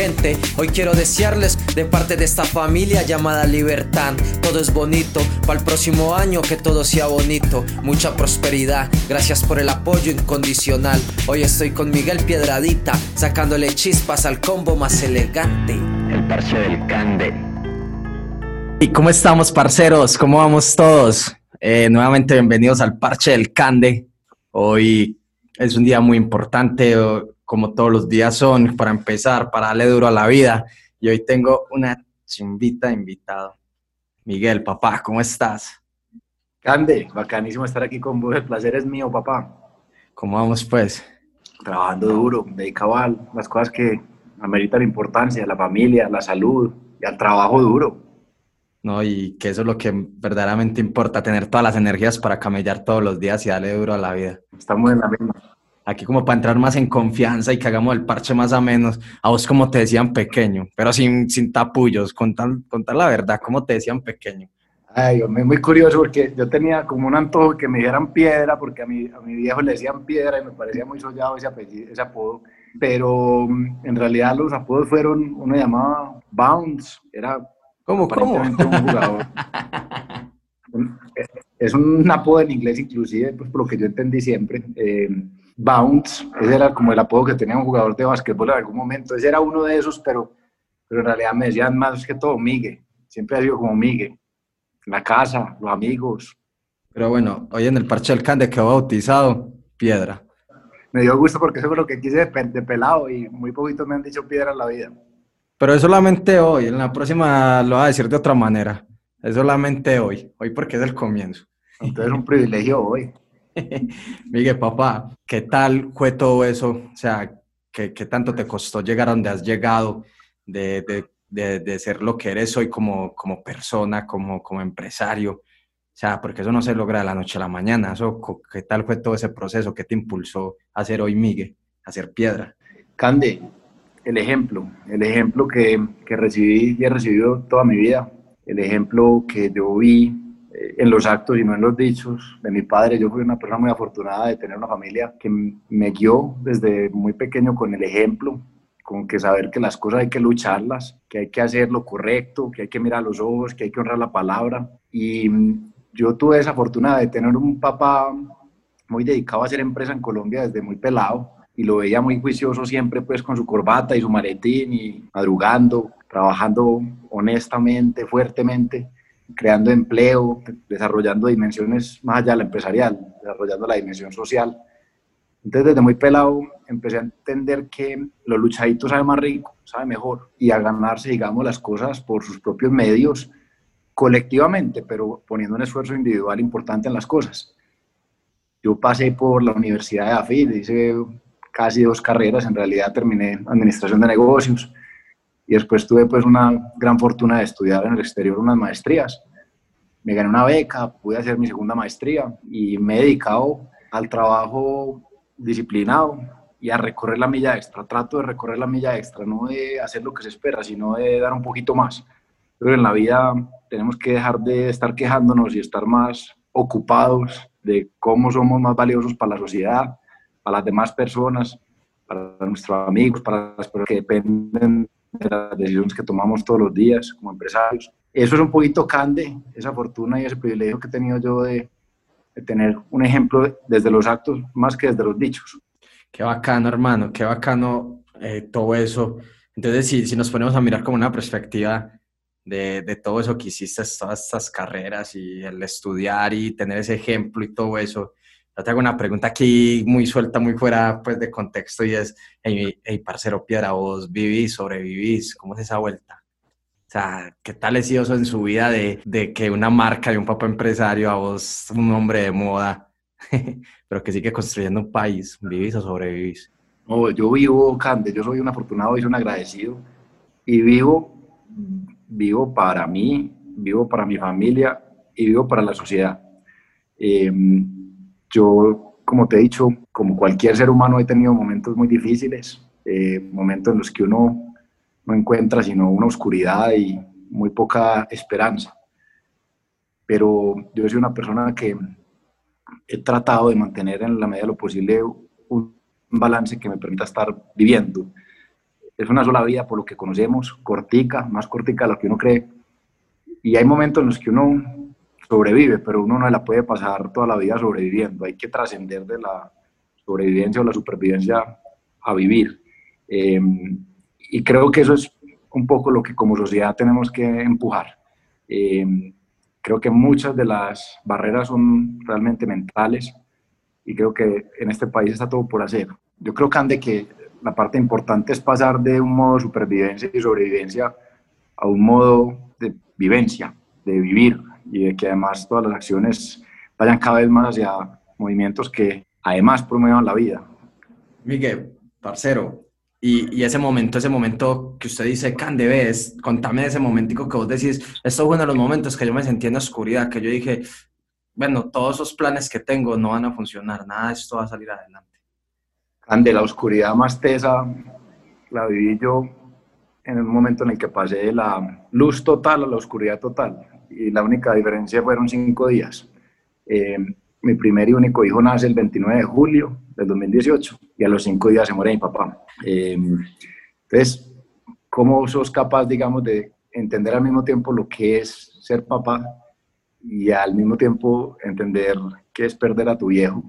Gente, hoy quiero desearles de parte de esta familia llamada Libertad. Todo es bonito, para el próximo año que todo sea bonito. Mucha prosperidad, gracias por el apoyo incondicional. Hoy estoy con Miguel Piedradita, sacándole chispas al combo más elegante. El parche del Cande. ¿Y cómo estamos, parceros? ¿Cómo vamos todos? Eh, nuevamente bienvenidos al Parche del Cande. Hoy es un día muy importante, como todos los días son, para empezar, para darle duro a la vida. Y hoy tengo una chimbita invitada. Miguel, papá, ¿cómo estás? Cande, bacanísimo estar aquí con vos. El placer es mío, papá. ¿Cómo vamos, pues? Trabajando duro, dedicado a las cosas que ameritan importancia, la familia, la salud y al trabajo duro. ¿no? Y que eso es lo que verdaderamente importa, tener todas las energías para camellar todos los días y darle duro a la vida. Estamos en la misma. Aquí como para entrar más en confianza y que hagamos el parche más a menos. A vos como te decían pequeño, pero sin, sin tapullos, contar, contar la verdad, cómo te decían pequeño. Ay, muy curioso porque yo tenía como un antojo que me dieran piedra, porque a mi, a mi viejo le decían piedra y me parecía muy sollado ese, apellido, ese apodo. Pero mm, en realidad los apodos fueron, uno llamaba Bounce, era ¿Cómo, cómo? un jugador. es un apodo en inglés inclusive, pues por lo que yo entendí siempre. Eh, Bounce, ese era como el apodo que tenía un jugador de básquetbol en algún momento. Ese era uno de esos, pero, pero en realidad me decían más que todo Migue. Siempre ha sido como Migue. La casa, los amigos. Pero bueno, hoy en el parche del Cande quedó bautizado Piedra. Me dio gusto porque eso fue lo que quise de, pelado y muy poquitos me han dicho Piedra en la vida. Pero es solamente hoy, en la próxima lo va a decir de otra manera. Es solamente hoy, hoy porque es el comienzo. Entonces es un privilegio hoy. Miguel, papá, ¿qué tal fue todo eso? O sea, ¿qué, tanto te costó llegar a donde has llegado de, de, de, ser lo que eres hoy como, como persona, como, como empresario? O sea, porque eso no se logra de la noche a la mañana. Eso, ¿Qué tal fue todo ese proceso? ¿Qué te impulsó a ser hoy Miguel, a ser piedra? Cande, el ejemplo, el ejemplo que, que, recibí y he recibido toda mi vida, el ejemplo que yo vi en los actos y no en los dichos de mi padre. Yo fui una persona muy afortunada de tener una familia que me guió desde muy pequeño con el ejemplo, con que saber que las cosas hay que lucharlas, que hay que hacer lo correcto, que hay que mirar los ojos, que hay que honrar la palabra. Y mm, yo tuve esa fortuna de tener un papá muy dedicado a hacer empresa en Colombia desde muy pelado y lo veía muy juicioso siempre pues con su corbata y su maletín y madrugando, trabajando honestamente, fuertemente, creando empleo, desarrollando dimensiones más allá de la empresarial, desarrollando la dimensión social. Entonces desde muy pelado empecé a entender que lo luchadito sabe más rico, sabe mejor y a ganarse, digamos, las cosas por sus propios medios colectivamente, pero poniendo un esfuerzo individual importante en las cosas. Yo pasé por la Universidad de AFID, hice casi dos carreras, en realidad terminé administración de negocios y después tuve pues una gran fortuna de estudiar en el exterior unas maestrías. Me gané una beca, pude hacer mi segunda maestría y me he dedicado al trabajo disciplinado y a recorrer la milla extra. Trato de recorrer la milla extra, no de hacer lo que se espera, sino de dar un poquito más. Pero en la vida tenemos que dejar de estar quejándonos y estar más ocupados de cómo somos más valiosos para la sociedad para las demás personas, para nuestros amigos, para las personas que dependen de las decisiones que tomamos todos los días como empresarios. Eso es un poquito cande, esa fortuna y ese privilegio que he tenido yo de, tener un ejemplo desde los actos más que desde los dichos. Qué bacano, hermano, qué bacano eh, todo eso. Entonces, si, si nos ponemos a mirar como una perspectiva de, de, todo eso que hiciste, todas estas carreras y el estudiar y tener ese ejemplo y todo eso, yo te hago una pregunta aquí muy suelta, muy fuera pues, de contexto y es, hey, parcero Piedra, vos vivís, sobrevivís, ¿cómo es esa vuelta? O sea, ¿qué tal es eso en su vida de, de que una marca y un papá empresario, a vos un hombre de moda, pero que sigue construyendo un país, ¿vivís o sobrevivís? No, yo vivo, Cande, yo soy un afortunado y un agradecido y vivo, vivo para mí, vivo para mi familia y vivo para la sociedad. Eh, yo, como te he dicho, como cualquier ser humano he tenido momentos muy difíciles, eh, momentos en los que uno no encuentra sino una oscuridad y muy poca esperanza. Pero yo soy una persona que he tratado de mantener en la medida de lo posible un balance que me permita estar viviendo. es una sola vida por lo que conocemos, cortica, más cortica de lo que uno cree. Y hay momentos en los que uno sobrevive, pero uno no la puede pasar toda la vida sobreviviendo. Hay que trascender de la sobrevivencia o la supervivencia a vivir. Em, y creo que eso es un poco lo que como sociedad tenemos que empujar. Em, creo que muchas de las barreras son realmente mentales y creo que en este país está todo por hacer. Yo creo, Cande, que la parte importante es pasar de un modo supervivencia y sobrevivencia a un modo de vivencia, de vivir y de que además todas las acciones vayan cada vez más hacia movimientos que además promuevan la vida. Miguel, parcero, y, y, ese momento, ese momento que usted dice, Cande, ves, contame ese momentico que vos decís, esto fue uno de los momentos que yo me sentí en la oscuridad, que yo dije, bueno, todos esos planes que tengo no van a funcionar, nada de esto va a salir adelante. Cande, la oscuridad más tesa la viví yo en el momento en el que pasé de la luz total a la oscuridad total, y la única diferencia fueron cinco días. Eh, mi primer y único hijo nace el 29 de julio del 2018 y a los cinco días se muere mi papá. Eh, entonces, ¿cómo sos capaz, digamos, de entender al mismo tiempo lo que es ser papá y al mismo tiempo entender qué es perder a tu viejo?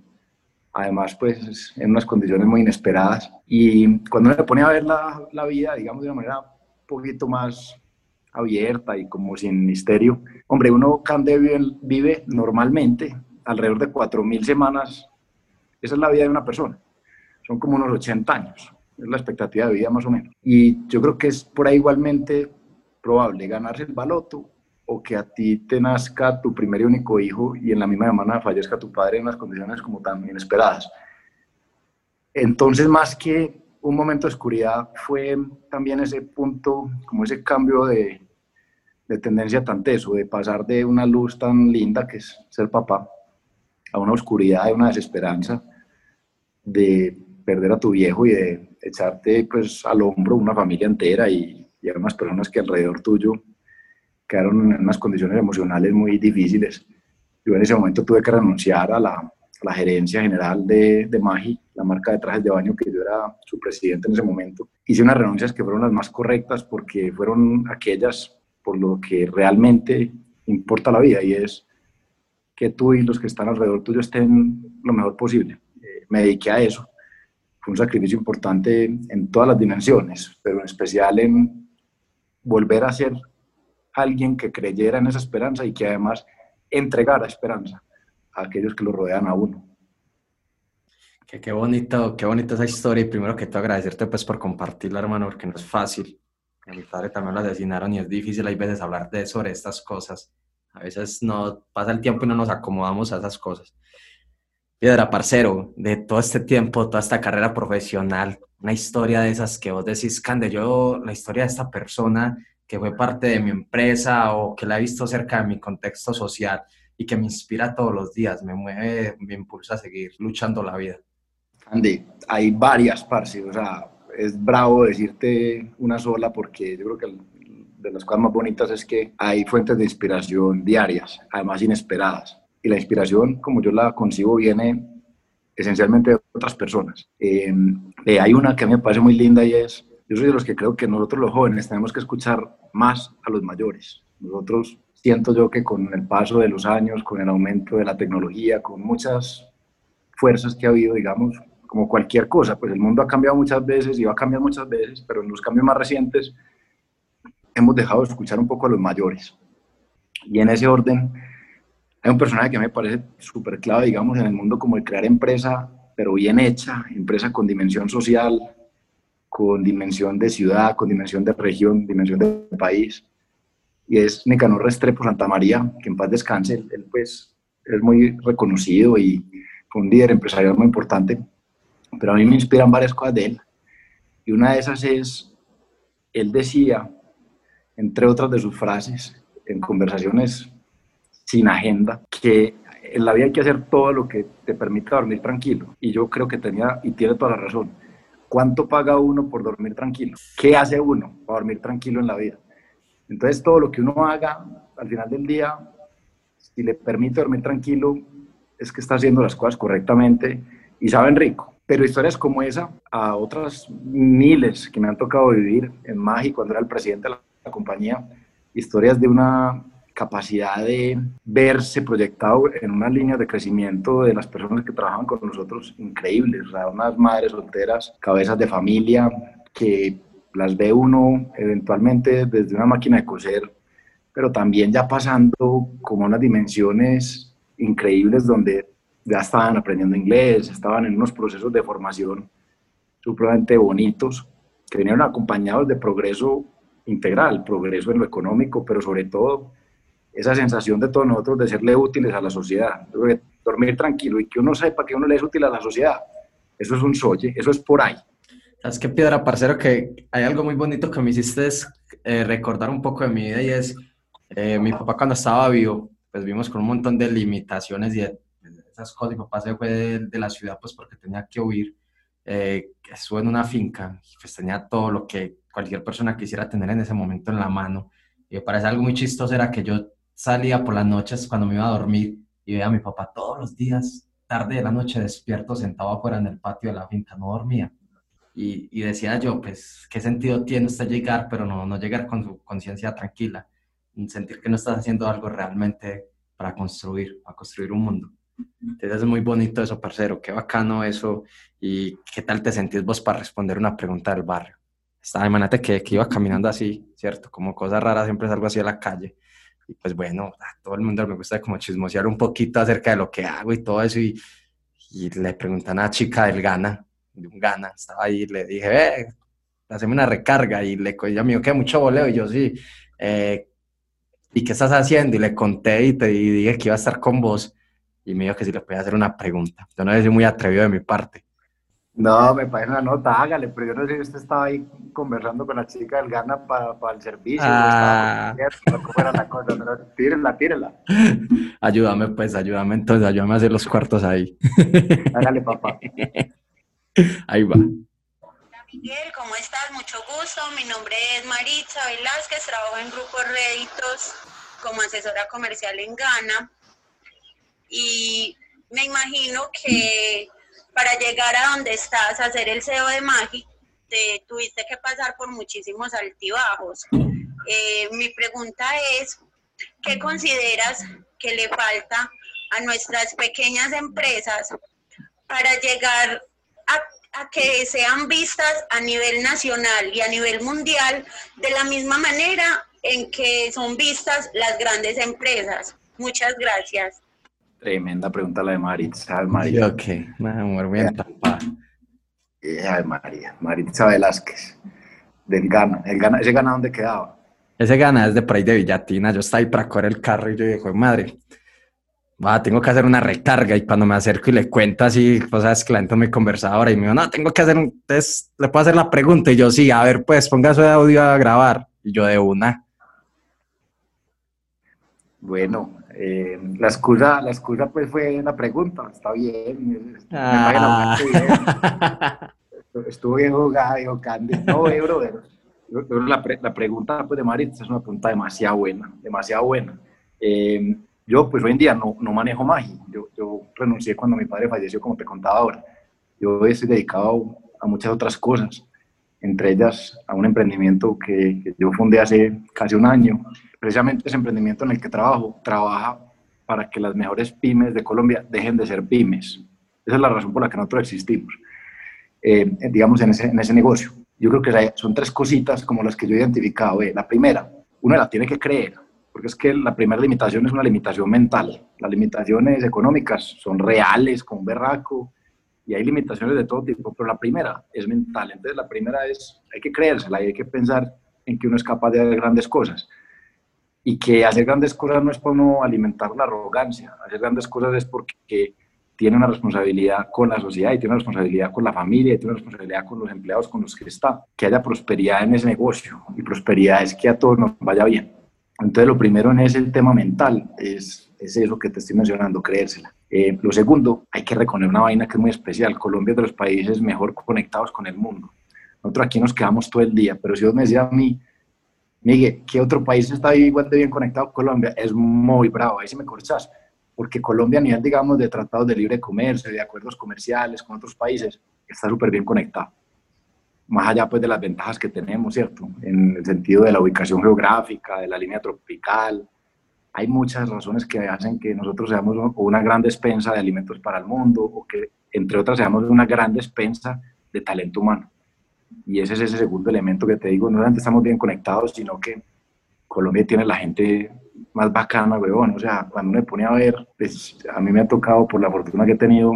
Además, pues en unas condiciones muy inesperadas. Y cuando me pone a ver la, la vida, digamos, de una manera un poquito más abierta y como sin misterio, hombre, uno Cande vive, vive normalmente alrededor de 4.000 semanas. Esa es la vida de una persona. Son como unos 80 años. Es la expectativa de vida más o menos. Y yo creo que es por ahí igualmente probable ganarse el baloto o que a ti te nazca tu primer y único hijo y en la misma semana fallezca tu padre en unas condiciones como tan inesperadas. Entonces, más que un momento de oscuridad, fue también ese punto, como ese cambio de, de tendencia tan teso, de pasar de una luz tan linda que es ser papá, a una oscuridad y una desesperanza de perder a tu viejo y de echarte pues al hombro una familia entera y, y a personas que alrededor tuyo quedaron en unas condiciones emocionales muy difíciles. Yo en ese momento tuve que renunciar a la, la gerencia general de, de Magi, la marca de trajes de baño, que yo era su presidente en ese momento. Hice unas renuncias que fueron las más correctas porque fueron aquellas por lo que realmente importa la vida y es que tú y los que están alrededor tuyo estén lo mejor posible. Eh, me dediqué a eso. Fue un sacrificio importante en todas las dimensiones, pero en especial en volver a ser alguien que creyera en esa esperanza y que además entregara esperanza a aquellos que lo rodean a uno. Qué, bonito, qué bonita esa historia y primero que todo agradecerte pues por compartirla hermano porque no es fácil. A mi padre también lo asesinaron y es difícil hay veces hablar de sobre estas cosas a veces no pasa el tiempo y no nos acomodamos a esas cosas. Piedra, parcero, de todo este tiempo, toda esta carrera profesional, una historia de esas que vos decís, Cande, yo, la historia de esta persona que fue parte de mi empresa o que la he visto cerca de mi contexto social y que me inspira todos los días, me mueve, me impulsa a seguir luchando la vida. Andy, hay varias, parce, o sea, es bravo decirte una sola porque yo creo que de las cosas más bonitas es que hay fuentes de inspiración diarias, además inesperadas. Y la inspiración, como yo la concibo, viene esencialmente de otras personas. Em, eh, hay una que a mí me parece muy linda y es, yo soy de los que creo que nosotros los jóvenes tenemos que escuchar más a los mayores. Nosotros siento yo que con el paso de los años, con el aumento de la tecnología, con muchas fuerzas que ha habido, digamos, como cualquier cosa, pues el mundo ha cambiado muchas veces y va a cambiar muchas veces, pero en los cambios más recientes hemos dejado de escuchar un poco a los mayores. Y en ese orden, hay un personaje que me parece súper clave, digamos, en el mundo como el crear empresa, pero bien hecha, empresa con dimensión social, con dimensión de ciudad, con dimensión de región, dimensión de país. Y es Nicanor Restrepo Santa María, que en paz descanse. Él, pues, es muy reconocido y fue un líder empresarial muy importante. Pero a mí me inspiran varias cosas de él. Y una de esas es, él decía entre otras de sus frases, en conversaciones sin agenda, que en la vida hay que hacer todo lo que te permita dormir tranquilo. Y yo creo que tenía y tiene toda la razón. ¿Cuánto paga uno por dormir tranquilo? ¿Qué hace uno para dormir tranquilo en la vida? Entonces, todo lo que uno haga al final del día, si le permite dormir tranquilo, es que está haciendo las cosas correctamente y saben rico. Pero historias como esa, a otras miles que me han tocado vivir en Magi cuando era el presidente de la compañía, historias de una capacidad de verse proyectado en una línea de crecimiento de las personas que trabajan con nosotros increíbles, o unas madres solteras, cabezas de familia, que las ve uno eventualmente desde una máquina de coser, pero también ya pasando como unas dimensiones increíbles donde ya estaban aprendiendo inglés, estaban en unos procesos de formación supremamente bonitos, que vinieron acompañados de progreso integral, progreso en lo económico, pero sobre todo esa sensación de todos nosotros de serle útiles a la sociedad. Dormir tranquilo y que uno sepa que uno le es útil a la sociedad, eso es un soye, eso es por ahí. ¿Sabes qué, Piedra, parcero? Que hay algo muy bonito que me hiciste es, eh, recordar un poco de mi vida y es, eh, mi papá cuando estaba vivo, pues vimos con un montón de limitaciones y esas cosas. Mi papá se fue de, la ciudad pues porque tenía que huir. Eh, estuvo en una finca pues tenía todo lo que cualquier persona quisiera tener en ese momento en la mano. Y me parece algo muy chistoso era que yo salía por las noches cuando me iba a dormir y veía a mi papá todos los días, tarde de la noche, despierto, sentado afuera en el patio de la finca, no dormía. Y, y decía yo, pues, ¿qué sentido tiene usted llegar, pero no, no llegar con su conciencia tranquila? Sentir que no estás haciendo algo realmente para construir, para construir un mundo. Entonces es muy bonito eso, parcero, qué bacano eso. ¿Y qué tal te sentís vos para responder una pregunta del barrio? Estaba, imagínate que, que iba caminando así, ¿cierto? Como cosas raras, siempre salgo así a la calle y pues bueno, a todo el mundo me gusta como chismosear un poquito acerca de lo que hago y todo eso. Y, y le preguntan a una chica del Ghana, de un Ghana, estaba ahí, le dije, ve, haceme una recarga. Y le ella me dijo, ¿qué? Mucho voleo. Y yo, sí. Eh, ¿Y qué estás haciendo? Y le conté y te dije que iba a estar con vos. Y me dijo que si le podía hacer una pregunta. Yo no soy muy atrevido de mi parte. No, me parece una nota, hágale, pero yo no sé si usted estaba ahí conversando con la chica del Gana para, para el servicio. Ah. ¿Cómo era la cosa? Pero tírela, tírela. Ayúdame, pues, ayúdame entonces, ayúdame a hacer los cuartos ahí. Hágale, papá. Ahí va. Hola, Miguel, ¿cómo estás? Mucho gusto. Mi nombre es Maritza Velázquez, trabajo en Grupo Réditos como asesora comercial en Ghana. Y me imagino que para llegar a donde estás, a hacer el CEO de Magi, te tuviste que pasar por muchísimos altibajos. Eh, mi pregunta es, ¿qué consideras que le falta a nuestras pequeñas empresas para llegar a, que sean vistas a nivel nacional y a nivel mundial de la misma manera en que son vistas las grandes empresas? Muchas gracias. Tremenda pregunta la de Maritza. María. Ok, amor, bien, papá. Ay, María, Maritza Velázquez, del Gana. El Gana. ¿Ese Gana dónde quedaba? Ese Gana es de por ahí de Villatina. Yo estaba ahí para correr el carro y yo dije, madre, va, tengo que hacer una recarga. Y cuando me acerco y le cuento así, pues sabes que la gente me conversa ahora y me dijo, no, tengo que hacer un test, le puedo hacer la pregunta. Y yo, sí, a ver, pues ponga su audio a grabar. Y yo de una. Bueno, eh, la excusa, la excusa pues fue una pregunta, está bien, ah. Estuvo bien jugada, dijo Candy. No, eh, brother. La, la, pregunta pues, de Maritza es una pregunta demasiado buena, demasiado buena. Eh, yo pues hoy en día no, no manejo magia. Yo, yo, renuncié cuando mi padre falleció, como te contaba ahora. Yo estoy dedicado a muchas otras cosas, entre ellas a un emprendimiento que, yo fundé hace casi un año, precisamente ese emprendimiento en el que trabajo, trabaja para que las mejores pymes de Colombia dejen de ser pymes. Esa es la razón por la que nosotros existimos, eh, digamos, en ese, en ese negocio. Yo creo que son tres cositas como las que yo he identificado. La primera, uno la tiene que creer, porque es que la primera limitación es una limitación mental. Las limitaciones económicas son reales, con berraco, y hay limitaciones de todo tipo, pero la primera es mental. Entonces, la primera es, hay que creérsela y hay que pensar en que uno es capaz de hacer grandes cosas y que hacer grandes cosas no es para no alimentar la arrogancia, hacer grandes cosas es porque tiene una responsabilidad con la sociedad y tiene una responsabilidad con la familia y tiene una responsabilidad con los empleados con los que está, que haya prosperidad en ese negocio y prosperidad es que a todos nos vaya bien. Entonces lo primero en ese tema mental, es, es eso que te estoy mencionando, creérsela. Eh, lo segundo, hay que reconocer una vaina que es muy especial. Colombia es de los países mejor conectados con el mundo. Nosotros aquí nos quedamos todo el día, pero si vos me decías a mí, Miguel, ¿qué otro país está igual de bien conectado? Colombia es muy bravo, ahí sí me corchas, porque Colombia a nivel, digamos, de tratados de libre comercio, de acuerdos comerciales con otros países, está súper bien conectado. Más allá pues de las ventajas que tenemos, ¿cierto? En el sentido de la ubicación geográfica, de la línea tropical, hay muchas razones que hacen que nosotros seamos una gran despensa de alimentos para el mundo o que, entre otras, seamos una gran despensa de talento humano. Y ese es ese segundo elemento que te digo, no solamente estamos bien conectados, sino que Colombia tiene la gente más bacana, weón. O sea, cuando me pone a ver, pues a mí me ha tocado, por la fortuna que he tenido,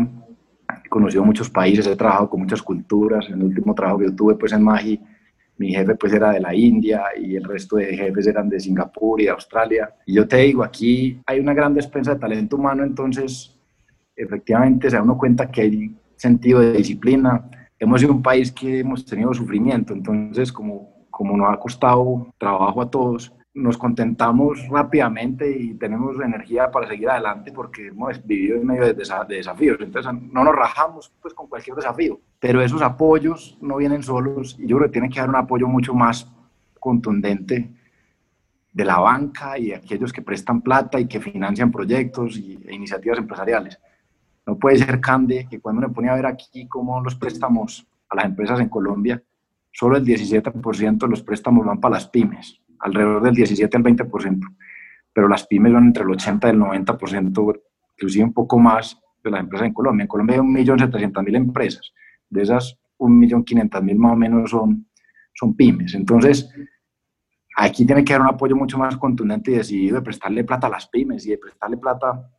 he conocido muchos países, he trabajado con muchas culturas. En el último trabajo que yo tuve, pues en Magi, mi jefe pues era de la India y el resto de jefes eran de Singapur y de Australia. Y yo te digo, aquí hay una gran despensa de talento humano, entonces efectivamente se da uno cuenta que hay sentido de disciplina. Hemos sido un país que hemos tenido sufrimiento, entonces como, como nos ha costado trabajo a todos, nos contentamos rápidamente y tenemos energía para seguir adelante porque hemos vivido en medio de, desafíos. Entonces no nos rajamos pues con cualquier desafío, pero esos apoyos no vienen solos y yo creo que tiene que dar un apoyo mucho más contundente de la banca y de aquellos que prestan plata y que financian proyectos y, e iniciativas empresariales. No puede ser, Cande, que cuando me ponía a ver aquí cómo los préstamos a las empresas en Colombia, solo el 17% de los préstamos van para las pymes alrededor del 17 al 20%, pero las pymes van entre el 80 y el 90%, inclusive un poco más de las empresas en Colombia. En Colombia hay 1.700.000 empresas, de esas 1.500.000 más o menos son, son pymes. Entonces, aquí tiene que haber un apoyo mucho más contundente y decidido de prestarle plata a las pymes y de prestarle plata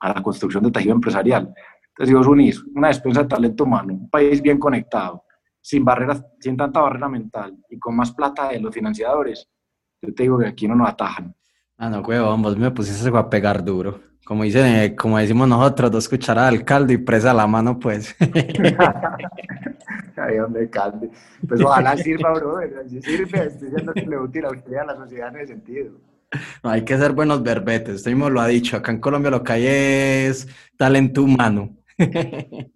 a la construcción del tejido empresarial. Entonces, si vos unís una despensa de talento humano, un país bien conectado, sin barreras, sin tanta barrera mental y con más plata de los financiadores, yo te digo que aquí no nos atajan. Ah, no, huevón, vos me pusiste a pegar duro. Como, dice, como decimos nosotros, dos cucharadas al caldo y presa a la mano, pues. Ahí donde calde. Pues ojalá sirva, bro. Si sirve, estoy diciendo que le útil a usted a la sociedad en ese sentido. No, hay que ser buenos verbetes. Usted mismo lo ha dicho. Acá en Colombia lo que hay es talento humano.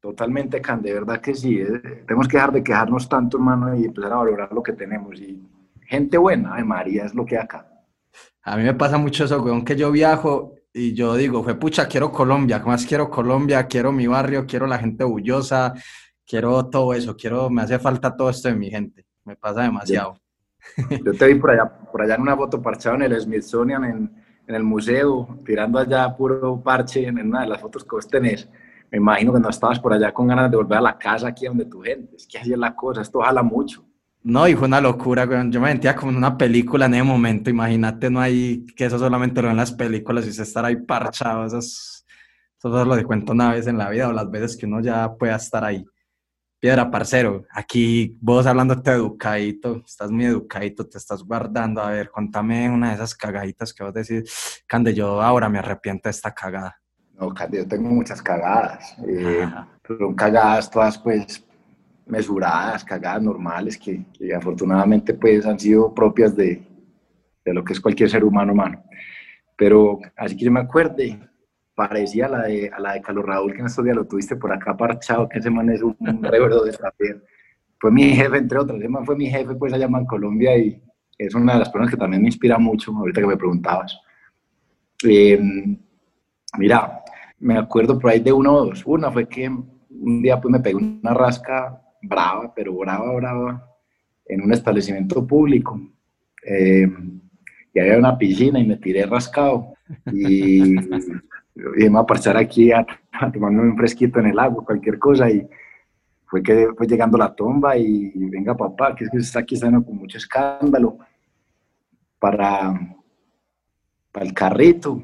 Totalmente, Can, de verdad que sí. Eh. Tenemos que dejar de quejarnos tanto, hermano, y empezar a valorar lo que tenemos. Y gente buena, de María, es lo que acá. A mí me pasa mucho eso, weón, que yo viajo y yo digo, fue pucha, quiero Colombia, más quiero Colombia, quiero mi barrio, quiero la gente bullosa, quiero todo eso, quiero, me hace falta todo esto de mi gente, me pasa demasiado. Yo, te vi por allá, por allá en una foto parchado en el Smithsonian, en, en el museo, tirando allá puro parche en una de las fotos que vos tenés. Me imagino que no estabas por allá con ganas de volver a la casa aquí donde tu gente. Es que así es la cosa, esto jala mucho. No, y fue una locura, güey. Yo me sentía como en una película en ese momento. Imagínate, no hay que eso solamente lo ven en las películas y se estar ahí parchado. Eso es, eso lo que cuento una vez en la vida o las veces que uno ya pueda estar ahí. Piedra, parcero, aquí vos hablando de educadito, estás muy educadito, te estás guardando. A ver, contame una de esas cagaditas que vos decís, Cande, yo ahora me arrepiento de esta cagada. No, Cande, yo tengo muchas cagadas. Eh, cagadas todas, pues, mesuradas, cagadas normales, que, afortunadamente pues han sido propias de, de, lo que es cualquier ser humano humano. Pero así que yo me acuerde, parecía a la de, a la de Carlos Raúl, que en estos días lo tuviste por acá parchado, que ese man es un, recuerdo de saber. Fue mi jefe, entre otras, ese man fue mi jefe pues allá en Colombia y es una de las personas que también me inspira mucho, ahorita que me preguntabas. Eh, mira, me acuerdo por ahí de uno o dos. Una fue que un día pues me pegué una rasca brava, pero brava, brava, en un establecimiento público. Eh, y había una piscina y me tiré rascado. Y, y me a parchar aquí a, tomarme un fresquito en el agua, cualquier cosa. Y fue que fue llegando la tomba y, venga papá, que es que está aquí está con mucho escándalo. Para, para el carrito,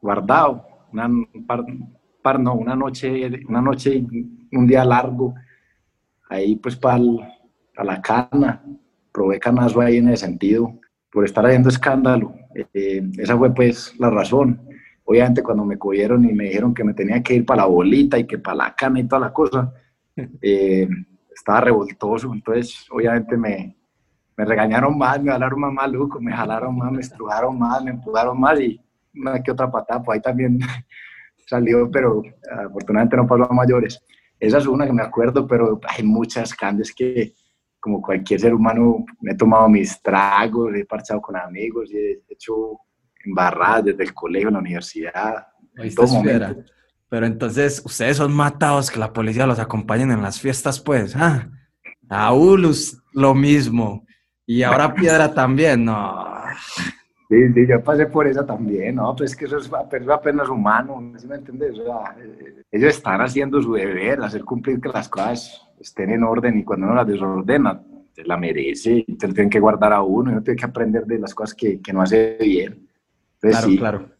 guardado, una, no, una noche, una noche, un día largo, ahí pues para la cana, probé canazo ahí en ese sentido, por estar haciendo escándalo. Eh, esa fue pues la razón. Obviamente cuando me cogieron y me dijeron que me tenía que ir para la bolita y que para la cana y toda la cosa, eh, estaba revoltoso, entonces obviamente me, me regañaron más, me jalaron más maluco, me jalaron más, me estrujaron más, me empujaron más y una que otra patada, pues ahí también salió, pero afortunadamente no pasó a mayores. Esa es una que me acuerdo, pero hay muchas candes que, como cualquier ser humano, me he tomado mis tragos, he parchado con amigos y he hecho embarradas desde el colegio, la universidad. En todo Pero entonces, ustedes son matados que la policía los acompañen en las fiestas, pues. Ah, a Ulus lo mismo. Y ahora Piedra también, no. Sí, sí, yo pasé por esa también, ¿no? Pues que eso es, apenas humano, ¿sí me entiendes? Eh, ellos están haciendo su deber, hacer cumplir que las cosas estén en orden y cuando uno las desordena, se la merece, se tienen que guardar a uno, uno tiene que aprender de las cosas que, que no hace bien. claro, claro.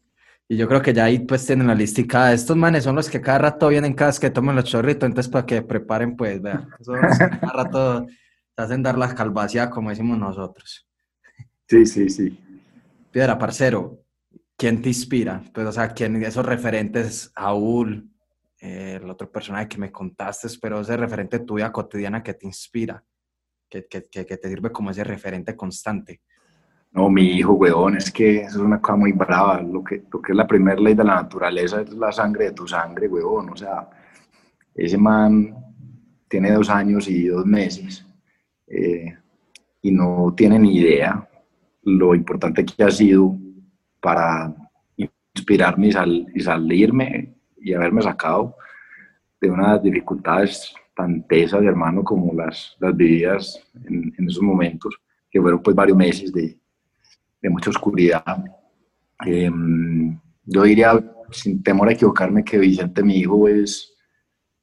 Y yo creo que ya ahí pues tienen la listica. Estos manes son los que cada rato vienen cada vez que toman los chorritos, entonces para que preparen, pues, vean. Son los que cada rato te hacen dar la calvacia, como decimos nosotros. Sí, sí, sí. Piedra, parcero, ¿quién te inspira? Pues, o sea, ¿quién, esos referentes, Aúl, eh, el otro personaje que me contaste, pero ese referente tuya cotidiana que te inspira, que, que, que, te sirve como ese referente constante. No, mi hijo, weón, es que eso es una cosa muy brava. Lo que, lo que es la primera ley de la naturaleza es la sangre de tu sangre, weón. O sea, ese man tiene dos años y dos meses eh, y no tiene ni idea lo importante que ha sido para inspirarme y, salirme y haberme sacado de unas dificultades tan tesas, hermano, como las, las vividas en, esos momentos, que fueron pues varios meses de, de mucha oscuridad. Em, yo diría, sin temor a equivocarme, que Vicente, mi hijo, es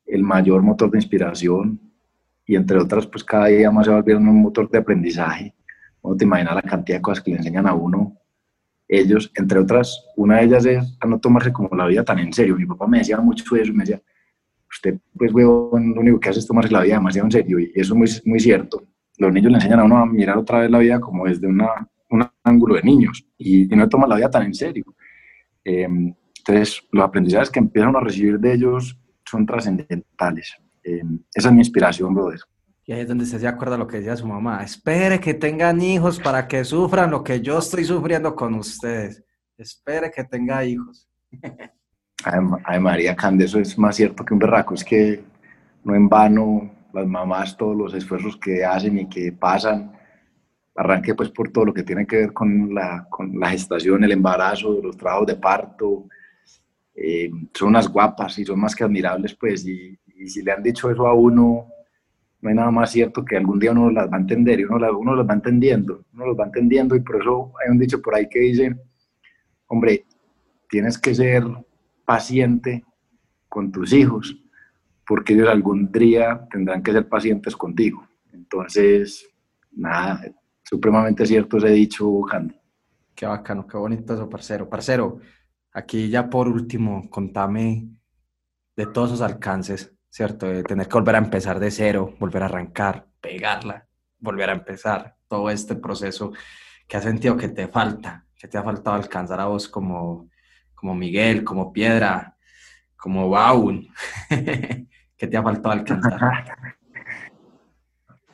el mayor motor de inspiración y entre otras, pues cada día más se va volviendo un motor de aprendizaje no te imaginas la cantidad de cosas que le enseñan a uno ellos, entre otras, una de ellas es a no tomarse como la vida tan en serio. Mi papá me decía mucho eso, me decía, usted, pues, huevón, lo único que hace es tomarse la vida demasiado en serio, y eso es muy, muy cierto. Los niños le enseñan a uno a mirar otra vez la vida como desde una, un ángulo de niños, y, no toman la vida tan en serio. Eh, entonces, los aprendizajes que empiezan a recibir de ellos son trascendentales. Eh, esa es mi inspiración, brother. Y ahí es donde se acuerda lo que decía su mamá. Espere que tengan hijos para que sufran lo que yo estoy sufriendo con ustedes. Espere que tenga hijos. Ay, María Cande, eso es más cierto que un berraco. Es que no en vano las mamás, todos los esfuerzos que hacen y que pasan, arranque pues por todo lo que tiene que ver con la, con la gestación, el embarazo, los trabajos de parto. Eh, son unas guapas y son más que admirables, pues. Y, y si le han dicho eso a uno no hay nada más cierto que algún día uno las va a entender y uno, las, las va entendiendo, uno los va entendiendo y por eso hay un dicho por ahí que dice, hombre, tienes que ser paciente con tus hijos porque ellos algún día tendrán que ser pacientes contigo. Entonces, nada, supremamente cierto ese dicho, Candy. Qué bacano, qué bonito eso, parcero. Parcero, aquí ya por último, contame de todos esos alcances ¿cierto? De tener que volver a empezar de cero, volver a arrancar, pegarla, volver a empezar, todo este proceso que has sentido que te falta, que te ha faltado alcanzar a vos como, como Miguel, como Piedra, como Baúl, que te ha faltado alcanzar.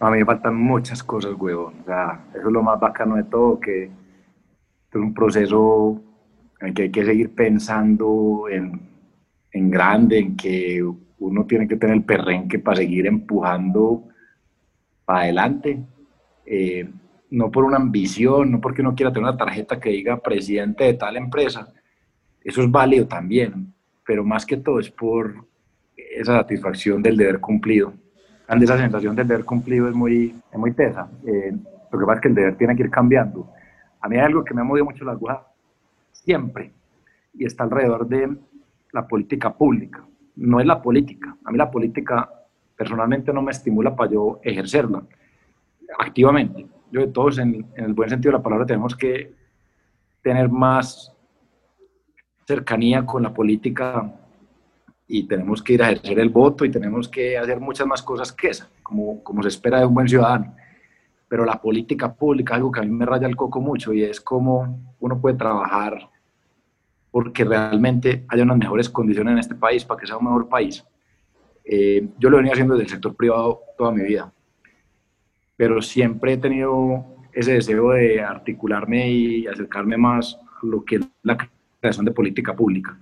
A mí me faltan muchas cosas, huevón. O sea, eso es lo más bacano de todo, que es un proceso en que hay que seguir pensando en, en grande, en que uno tiene que tener el perrenque para seguir empujando para adelante. Eh, no por una ambición, no porque uno quiera tener una tarjeta que diga presidente de tal empresa. Eso es válido también, pero más que todo es por esa satisfacción del deber cumplido. And esa sensación del deber cumplido es muy, es muy tesa. Eh, lo que pasa es que el deber tiene que ir cambiando. A mí hay algo que me ha movido mucho la aguja siempre y está alrededor de la política pública no es la política. A mí la política personalmente no me estimula para yo ejercerla activamente. Yo de todos, en, el buen sentido de la palabra, tenemos que tener más cercanía con la política y tenemos que ir a ejercer el voto y tenemos que hacer muchas más cosas que esa, como, como se espera de un buen ciudadano. Pero la política pública algo que a mí me raya el coco mucho y es como uno puede trabajar porque realmente haya unas mejores condiciones en este país para que sea un mejor país. Eh, yo lo venía haciendo desde el sector privado toda mi vida, pero siempre he tenido ese deseo de articularme y acercarme más a lo que es la creación de política pública.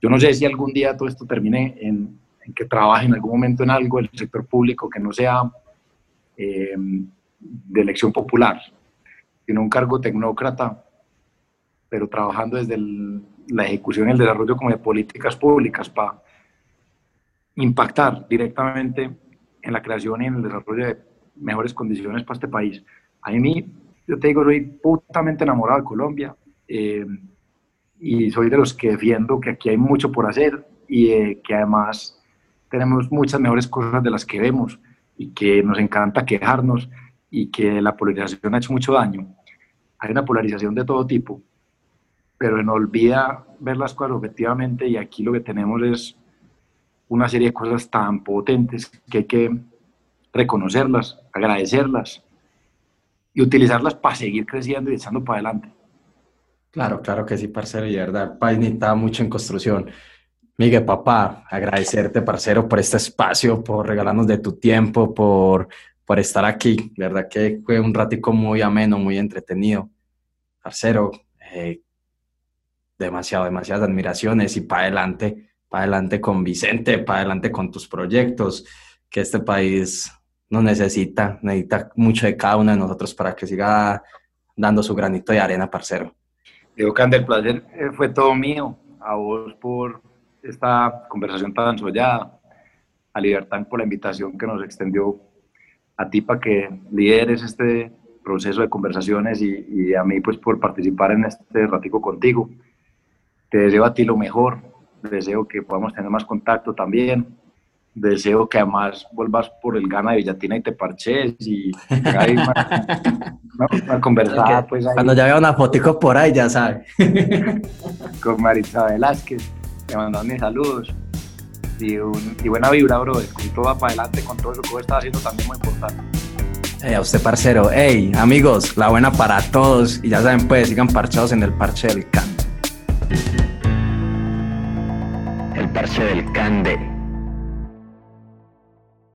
Yo no sé si algún día todo esto termine en, que trabaje en algún momento en algo del sector público que no sea eh, de elección popular, sino un cargo tecnócrata pero trabajando desde el la ejecución y el desarrollo como de políticas públicas para impactar directamente en la creación y en el desarrollo de mejores condiciones para este país. A mí, yo te digo, soy putamente enamorado de Colombia eh, y soy de los que defiendo que aquí hay mucho por hacer y eh, que además tenemos muchas mejores cosas de las que vemos y que nos encanta quejarnos y que la polarización ha hecho mucho daño. Hay una polarización de todo tipo, pero no olvida ver las cosas objetivamente y aquí lo que tenemos es una serie de cosas tan potentes que hay que reconocerlas, agradecerlas y utilizarlas para seguir creciendo y echando para adelante. Claro, claro que sí, parcero, y de verdad, el país mucho en construcción. Miguel, papá, agradecerte, parcero, por este espacio, por regalarnos de tu tiempo, por, por estar aquí. De verdad que fue un ratico muy ameno, muy entretenido. Parcero, eh, demasiado, demasiadas admiraciones y para adelante para adelante con Vicente, para adelante con tus proyectos, que este país nos necesita, necesita mucho de cada uno de nosotros para que siga dando su granito de arena, parcero. Diego Cande, el placer eh, fue todo mío, a vos por esta conversación tan soñada, a Libertad por la invitación que nos extendió a ti para que lideres este proceso de conversaciones y, y, a mí pues por participar en este ratico contigo. Te deseo a ti lo mejor, deseo que podamos tener más contacto también. Deseo que además vuelvas por el Gana de Villatina y te parches y hay una, conversada. Pues, Cuando ya vea una fotico por ahí, ya sabe. Con Maritza Velázquez, te mandan mis saludos. Y, buena vibra, bro, con todo para adelante, con todo lo que vos estás haciendo también muy importante. Hey, a usted, parcero. Hey, amigos, la buena para todos. Y ya saben, pues, sigan parchados en el parche del can parche del Cande.